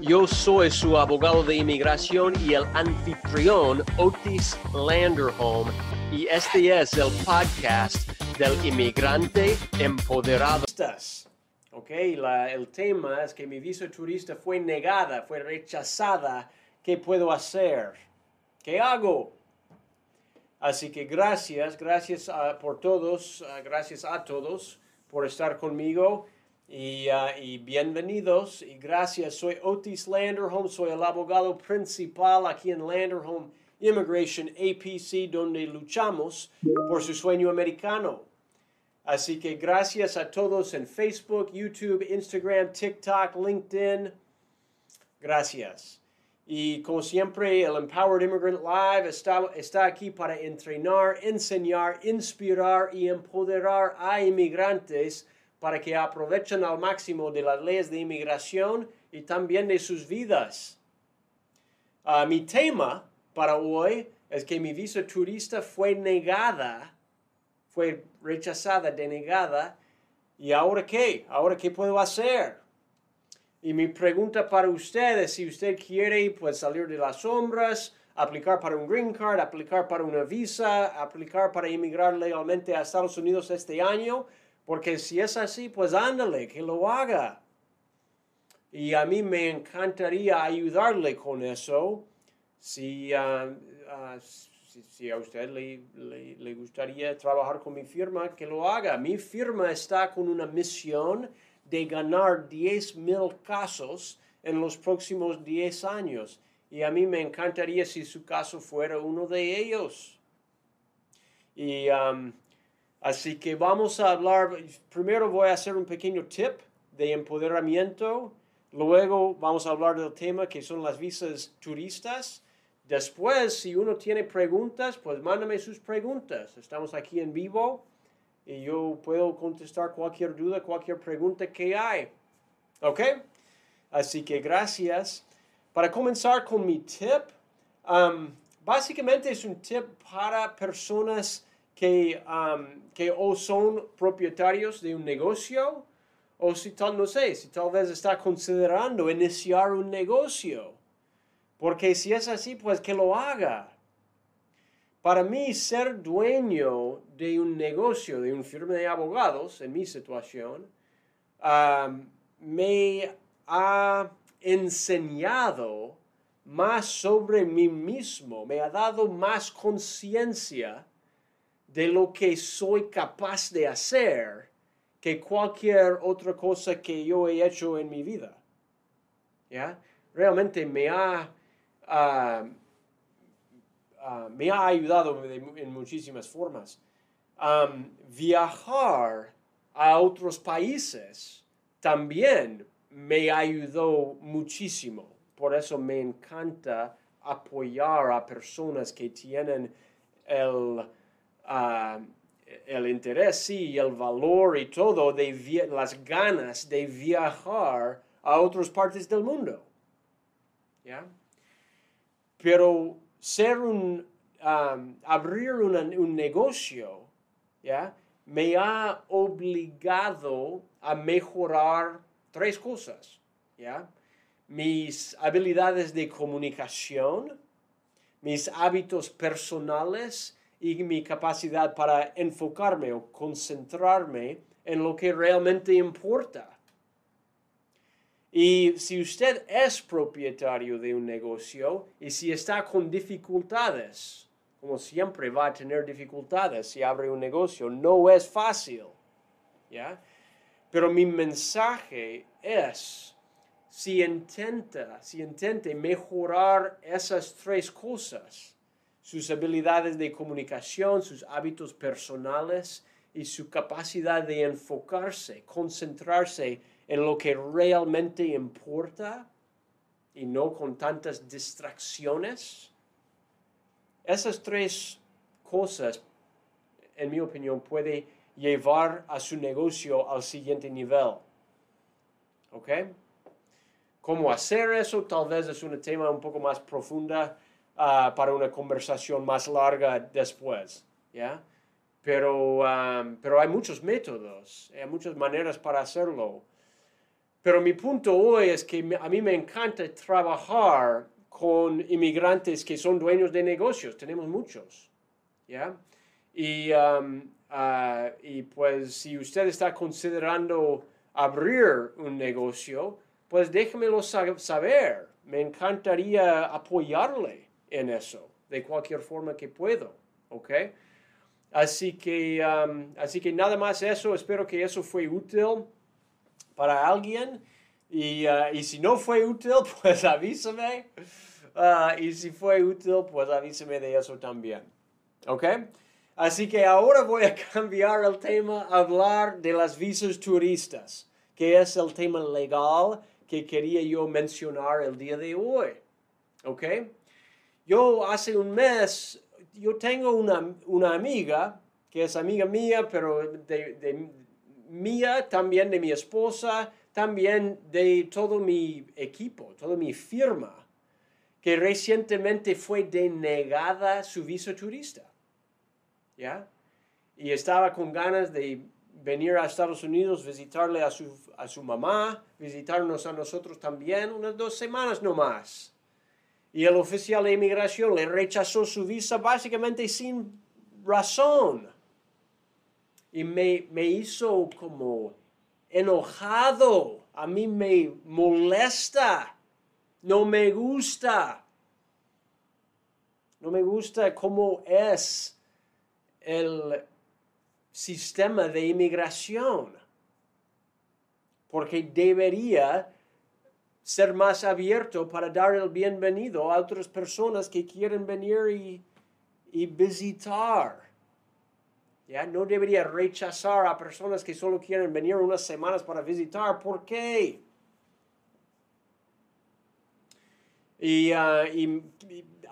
Yo soy su abogado de inmigración y el anfitrión Otis Landerholm y este es el podcast del inmigrante empoderado. Ok, el tema es que mi visa turista fue negada, fue rechazada. ¿Qué puedo hacer? ¿Qué hago? Así que gracias, gracias por todos, gracias a todos por estar conmigo. Ah, y, bienvenidos y gracias. Soy Otis Landerholm, soy el abogado principal aquí en Landerholm Immigration APC, donde luchamos por su sueño americano. Así que gracias a todos en Facebook, YouTube, Instagram, TikTok, LinkedIn. Gracias. Y como siempre, el Empowered Immigrant Live está, está aquí para entrenar, enseñar, inspirar y empoderar a inmigrantes para que aprovechen al máximo de las leyes de inmigración y también de sus vidas. Ah, mi tema para hoy es que mi visa turista fue negada, fue rechazada, denegada, y ahora qué, ahora qué puedo hacer. Y mi pregunta para ustedes, si usted quiere pues, salir de las sombras, aplicar para un green card, aplicar para una visa, aplicar para inmigrar legalmente a Estados Unidos este año, porque si es así, pues ándale, que lo haga. Y a mí me encantaría ayudarle con eso. Si, ah, ah, si, a usted le, le, gustaría trabajar con mi firma, que lo haga. Mi firma está con una misión de ganar 10 mil casos en los próximos 10 años. Y a mí me encantaría si su caso fuera uno de ellos. Y Así que vamos a hablar, primero voy a hacer un pequeño tip de empoderamiento, luego vamos a hablar del tema que son las visas turistas. Después, si uno tiene preguntas, pues mándame sus preguntas. Estamos aquí en vivo y yo puedo contestar cualquier duda, cualquier pregunta que hay. ¿Ok? Así que gracias. Para comenzar con mi tip, um, básicamente es un tip para personas que, que o son propietarios de un negocio o si tal, no sé, si tal vez está considerando iniciar un negocio. Porque si es así, pues que lo haga. Para mí, ser dueño de un negocio, de un firma de abogados, en mi situación, me ha enseñado más sobre mí mismo, me ha dado más conciencia de lo que soy capaz de hacer que cualquier otra cosa que yo he hecho en mi vida. ¿Ya? Realmente me ha, ah, ah, me ha ayudado en muchísimas formas. viajar a otros países también me ayudó muchísimo. Por eso me encanta apoyar a personas que tienen el, el interés y el valor y todo las ganas de viajar a otras partes del mundo. ¿Ya? Pero ser un, abrir un negocio, ¿ya? Me ha obligado a mejorar tres cosas, ¿ya? Mis habilidades de comunicación, mis hábitos personales y mi capacidad para enfocarme o concentrarme en lo que realmente importa. Y si usted es propietario de un negocio y si está con dificultades, como siempre va a tener dificultades si abre un negocio, no es fácil. ¿ya? Pero mi mensaje es, si intenta, si intente mejorar esas tres cosas, sus habilidades de comunicación, sus hábitos personales y su capacidad de enfocarse, concentrarse en lo que realmente importa y no con tantas distracciones, esas tres cosas, en mi opinión, puede llevar a su negocio al siguiente nivel. ¿Ok? ¿Cómo hacer eso? Tal vez es un tema un poco más profunda ah, para una conversación más larga después. ¿Ya? Pero, pero hay muchos métodos, hay muchas maneras para hacerlo. Pero mi punto hoy es que a mí me encanta trabajar con inmigrantes que son dueños de negocios. Tenemos muchos. ¿ya? Y, ah, y pues si usted está considerando abrir un negocio, pues déjemelo saber. Me encantaría apoyarle en eso, de cualquier forma que puedo. ¿Ok? Así que, así que nada más eso. Espero que eso fue útil para alguien. Y, uh, y si no fue útil, pues avísame. Uh, y si fue útil, pues avísame de eso también. ¿Ok? Así que ahora voy a cambiar el tema, hablar de las visas turistas, que es el tema legal que quería yo mencionar el día de hoy. ¿Ok? Yo hace un mes, yo tengo una, una amiga, que es amiga mía, pero de, de, mía, también de mi esposa, también de todo mi equipo, toda mi firma, que recientemente fue denegada su visa turista. ¿Ya? Y estaba con ganas de venir a Estados Unidos, visitarle a su, a su mamá, visitarnos a nosotros también, unas dos semanas no más. Y el oficial de inmigración le rechazó su visa básicamente sin razón y me, me hizo como enojado. A mí me molesta. No me gusta. No me gusta cómo es el sistema de inmigración. Porque debería ser más abierto para dar el bienvenido a otras personas que quieren venir y, visitar. ¿Ya? No debería rechazar a personas que solo quieren venir unas semanas para visitar. ¿Por qué? Y, ah,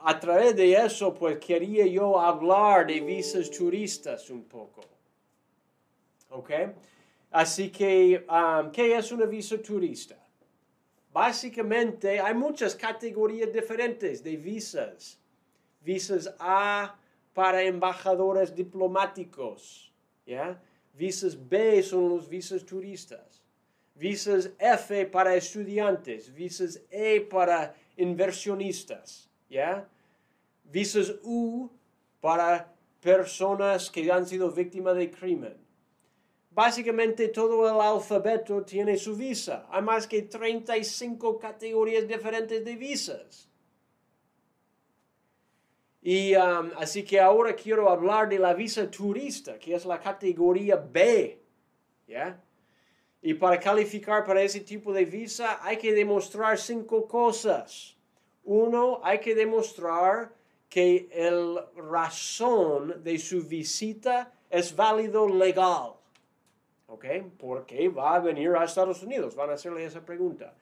a través de eso, pues quería yo hablar de visas turistas un poco. ¿Ok? Así que, um, ¿qué es una visa turista? Básicamente, hay muchas categorías diferentes de visas. Visas A, para embajadores diplomáticos. ¿ya? Visas B son los visas turistas. Visas F para estudiantes. Visas E para inversionistas. ¿ya? Visas U para personas que han sido víctimas de crimen. Básicamente todo el alfabeto tiene su visa. Hay más que 35 categorías diferentes de visas. Y um, así que ahora quiero hablar de la visa turista, que es la categoría B. ¿Ya? Y para calificar para ese tipo de visa hay que demostrar cinco cosas. Uno, hay que demostrar que el razón de su visita es válido legal. ¿Ok? Porque va a venir a Estados Unidos. Van a hacerle esa pregunta.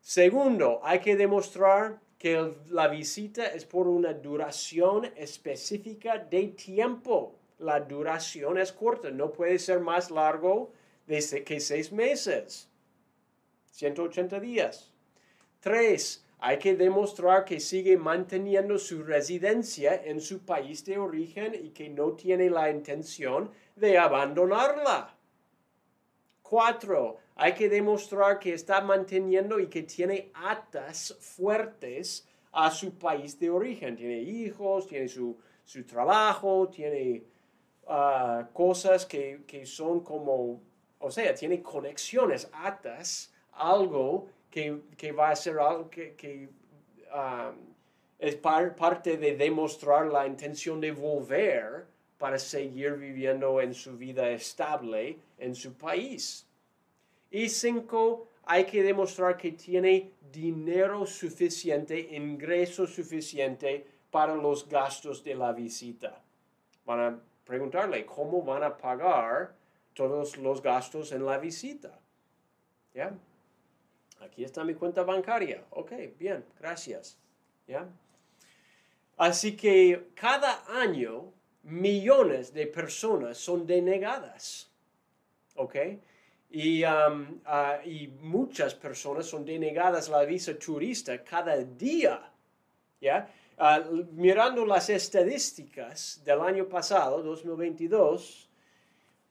Segundo, hay que demostrar que la visita es por una duración específica de tiempo. La duración es corta, no puede ser más largo de que seis meses, 180 días. Tres, hay que demostrar que sigue manteniendo su residencia en su país de origen y que no tiene la intención de abandonarla. Cuatro, hay que demostrar que está manteniendo y que tiene atas fuertes a su país de origen. Tiene hijos, tiene su, trabajo, tiene ah, cosas que, son como, o sea, tiene conexiones, atas, algo que, va a ser algo que, ah, es parte de demostrar la intención de volver para seguir viviendo en su vida estable en su país. Y cinco, hay que demostrar que tiene dinero suficiente, ingreso suficiente para los gastos de la visita. Van a preguntarle cómo van a pagar todos los gastos en la visita. ¿Ya? Aquí está mi cuenta bancaria. Ok, bien, gracias. ¿Ya? Así que cada año millones de personas son denegadas. ¿Ok? Y, um, ah, y muchas personas son denegadas la visa turista cada día. ¿Ya? Ah, mirando las estadísticas del año pasado, 2022,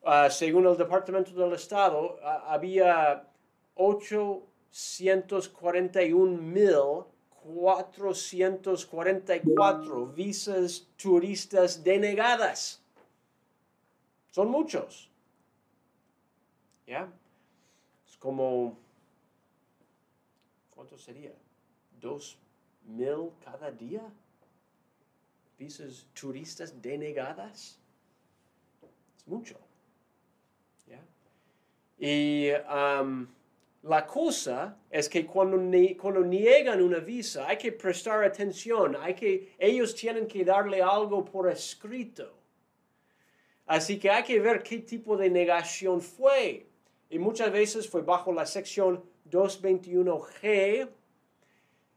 ah, según el Departamento del Estado, había 841.444 visas turistas denegadas. Son muchos. ¿Ya? Es como, ¿cuánto sería? ¿Dos mil cada día? Visas turistas denegadas. Es mucho. ¿Ya? Y um, la cosa es que cuando, cuando niegan una visa hay que prestar atención, hay que, ellos tienen que darle algo por escrito. Así que hay que ver qué tipo de negación fue y muchas veces fue bajo la sección 221G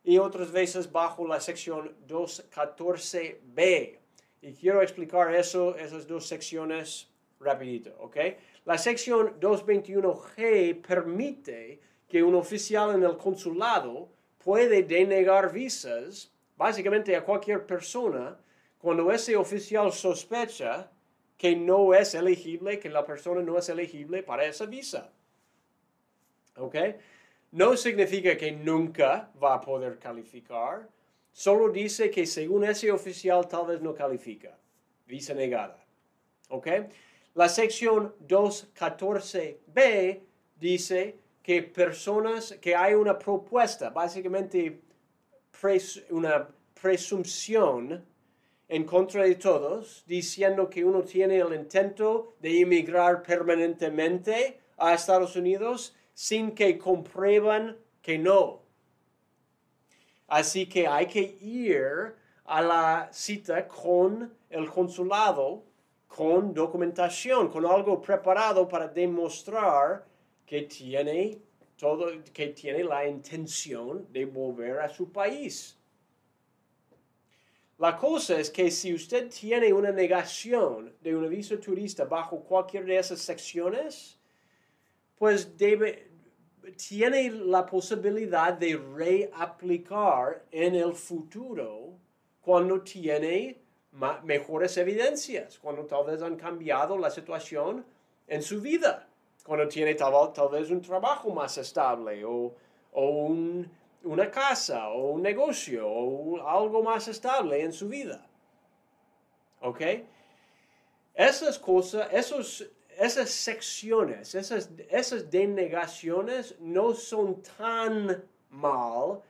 y otras veces bajo la sección 214B. Y quiero explicar eso, esas dos secciones rapidito, ¿ok? La sección 221G permite que un oficial en el consulado puede denegar visas básicamente a cualquier persona cuando ese oficial sospecha que no es elegible, que la persona no es elegible para esa visa. ¿Ok? No significa que nunca va a poder calificar, solo dice que según ese oficial tal vez no califica. Visa negada. ¿Ok? La sección 214b dice que personas, que hay una propuesta, básicamente una presunción en contra de todos, diciendo que uno tiene el intento de emigrar permanentemente a Estados Unidos sin que comprueban que no. Así que hay que ir a la cita con el consulado, con documentación, con algo preparado para demostrar que tiene todo, que tiene la intención de volver a su país. La cosa es que si usted tiene una negación de una visa turista bajo cualquier de esas secciones, pues tiene la posibilidad de reaplicar en el futuro cuando tiene mejores evidencias, cuando tal vez han cambiado la situación en su vida, cuando tiene tal, tal vez un trabajo más estable o, o un una casa o un negocio o algo más estable en su vida. ¿Ok? Esas cosas, esos, esas secciones, esas, esas denegaciones no son tan mal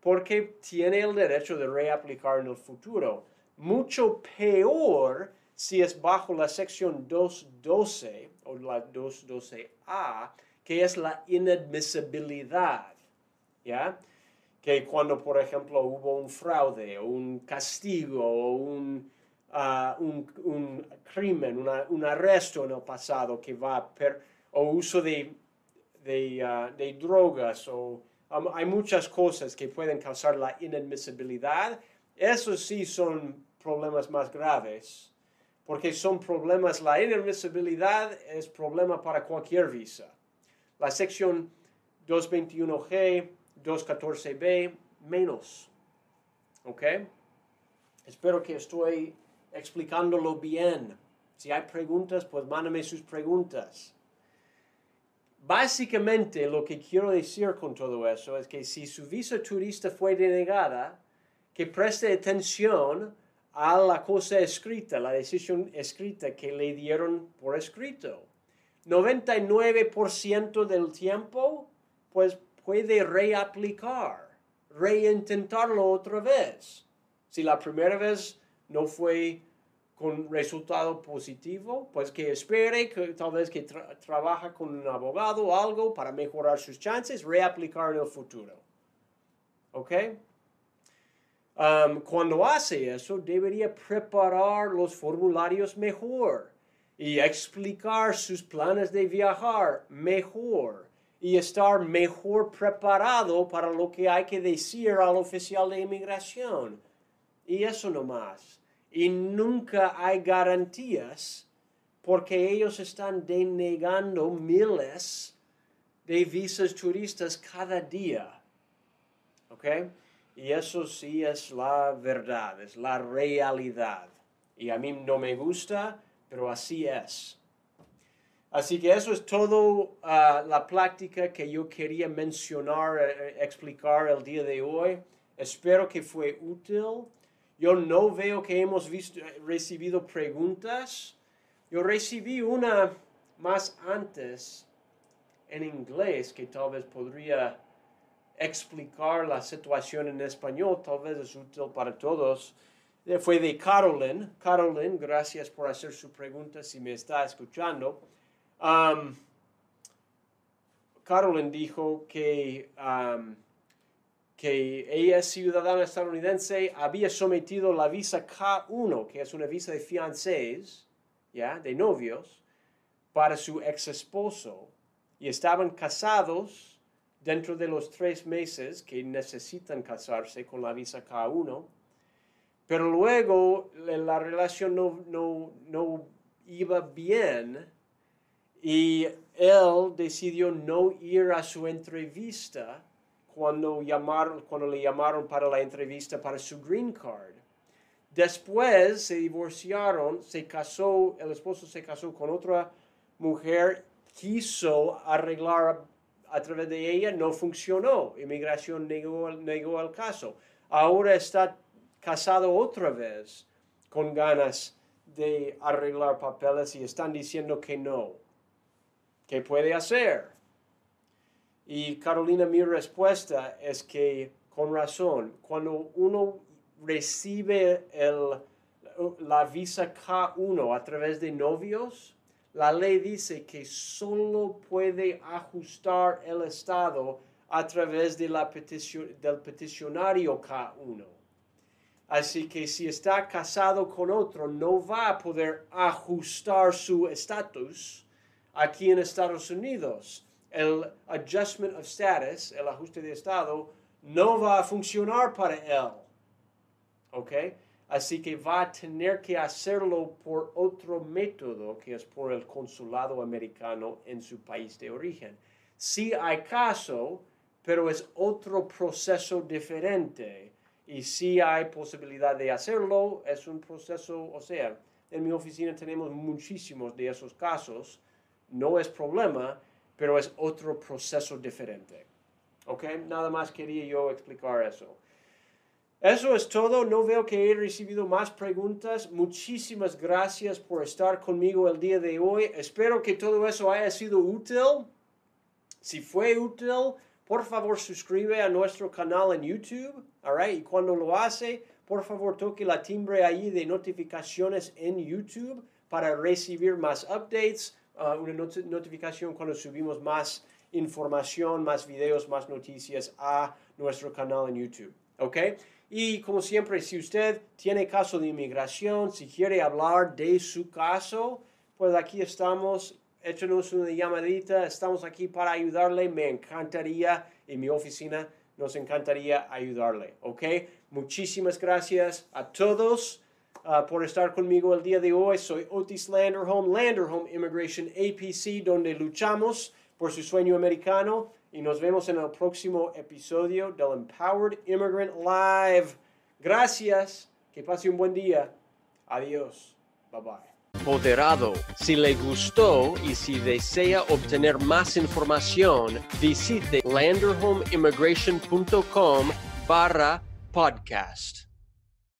porque tiene el derecho de reaplicar en el futuro. Mucho peor si es bajo la sección 212 o la 212A, que es la inadmisibilidad. ¿Ya? que cuando, por ejemplo, hubo un fraude o un castigo o un, ah, un, crimen, un arresto en el pasado que va per, o uso de, ah, drogas o hay muchas cosas que pueden causar la inadmisibilidad. Esos sí son problemas más graves, porque son problemas, la inadmisibilidad es problema para cualquier visa. La sección 221G 214b menos. ¿Ok? Espero que estoy explicándolo bien. Si hay preguntas, pues mándame sus preguntas. Básicamente lo que quiero decir con todo eso es que si su visa turista fue denegada, que preste atención a la cosa escrita, la decisión escrita que le dieron por escrito. 99% del tiempo, pues puede reaplicar, reintentarlo otra vez. Si la primera vez no fue con resultado positivo, pues que espere que tal vez que trabaja con un abogado o algo para mejorar sus chances, reaplicar en el futuro. ¿Ok? Um, cuando hace eso, debería preparar los formularios mejor y explicar sus planes de viajar mejor y estar mejor preparado para lo que hay que decir al oficial de inmigración. Y eso no más. Y nunca hay garantías porque ellos están denegando miles de visas turistas cada día. ¿Ok? Y eso sí es la verdad, es la realidad. Y a mí no me gusta, pero así es. Así que eso es todo ah, la práctica que yo quería mencionar, eh, eh, explicar el día de hoy. Espero que fue útil. Yo no veo que hemos visto, recibido preguntas. Yo recibí una más antes en inglés que tal vez podría explicar la situación en español, tal vez es útil para todos. Eh, fue de Carolyn. Carolyn, gracias por hacer su pregunta si me está escuchando. Um, Carolyn dijo que, um, que ella es ciudadana estadounidense, había sometido la visa K1, que es una visa de fiancés, ¿ya? de novios, para su ex esposo, y estaban casados dentro de los tres meses que necesitan casarse con la visa K1, pero luego la relación no, no, no iba bien y él decidió no ir a su entrevista cuando, llamaron, cuando le llamaron para la entrevista para su green card. Después se divorciaron, se casó, el esposo se casó con otra mujer, quiso arreglar a través de ella, no funcionó. Inmigración negó, negó el caso. Ahora está casado otra vez con ganas de arreglar papeles y están diciendo que no. ¿Qué puede hacer? Y Carolina, mi respuesta es que con razón, cuando uno recibe el, la visa K1 a través de novios, la ley dice que solo puede ajustar el Estado a través de la petición, del peticionario K1. Así que si está casado con otro, no va a poder ajustar su estatus aquí en Estados Unidos. El adjustment of status, el ajuste de estado, no va a funcionar para él. ¿Ok? Así que va a tener que hacerlo por otro método, que es por el consulado americano en su país de origen. Sí hay caso, pero es otro proceso diferente. Y si hay posibilidad de hacerlo, es un proceso, o sea, en mi oficina tenemos muchísimos de esos casos no es problema, pero es otro proceso diferente. ¿Ok? Nada más quería yo explicar eso. Eso es todo. No veo que he recibido más preguntas. Muchísimas gracias por estar conmigo el día de hoy. Espero que todo eso haya sido útil. Si fue útil, por favor suscribe a nuestro canal en YouTube. All Y cuando lo hace, por favor toque la timbre ahí de notificaciones en YouTube para recibir más updates Uh, una notificación cuando subimos más información, más videos, más noticias a nuestro canal en YouTube. ¿Ok? Y como siempre, si usted tiene caso de inmigración, si quiere hablar de su caso, pues aquí estamos. Échenos una llamadita. Estamos aquí para ayudarle. Me encantaría, en mi oficina, nos encantaría ayudarle. ¿Ok? Muchísimas gracias a todos. Uh, por estar conmigo el día de hoy. Soy Otis Landerholm, Landerholm Immigration APC, donde luchamos por su sueño americano. Y nos vemos en el próximo episodio del Empowered Immigrant Live. Gracias. Que pase un buen día. Adiós. Bye bye. Poderado. Si le gustó y si desea obtener más información, visite landerhomeimmigration.com barra podcast.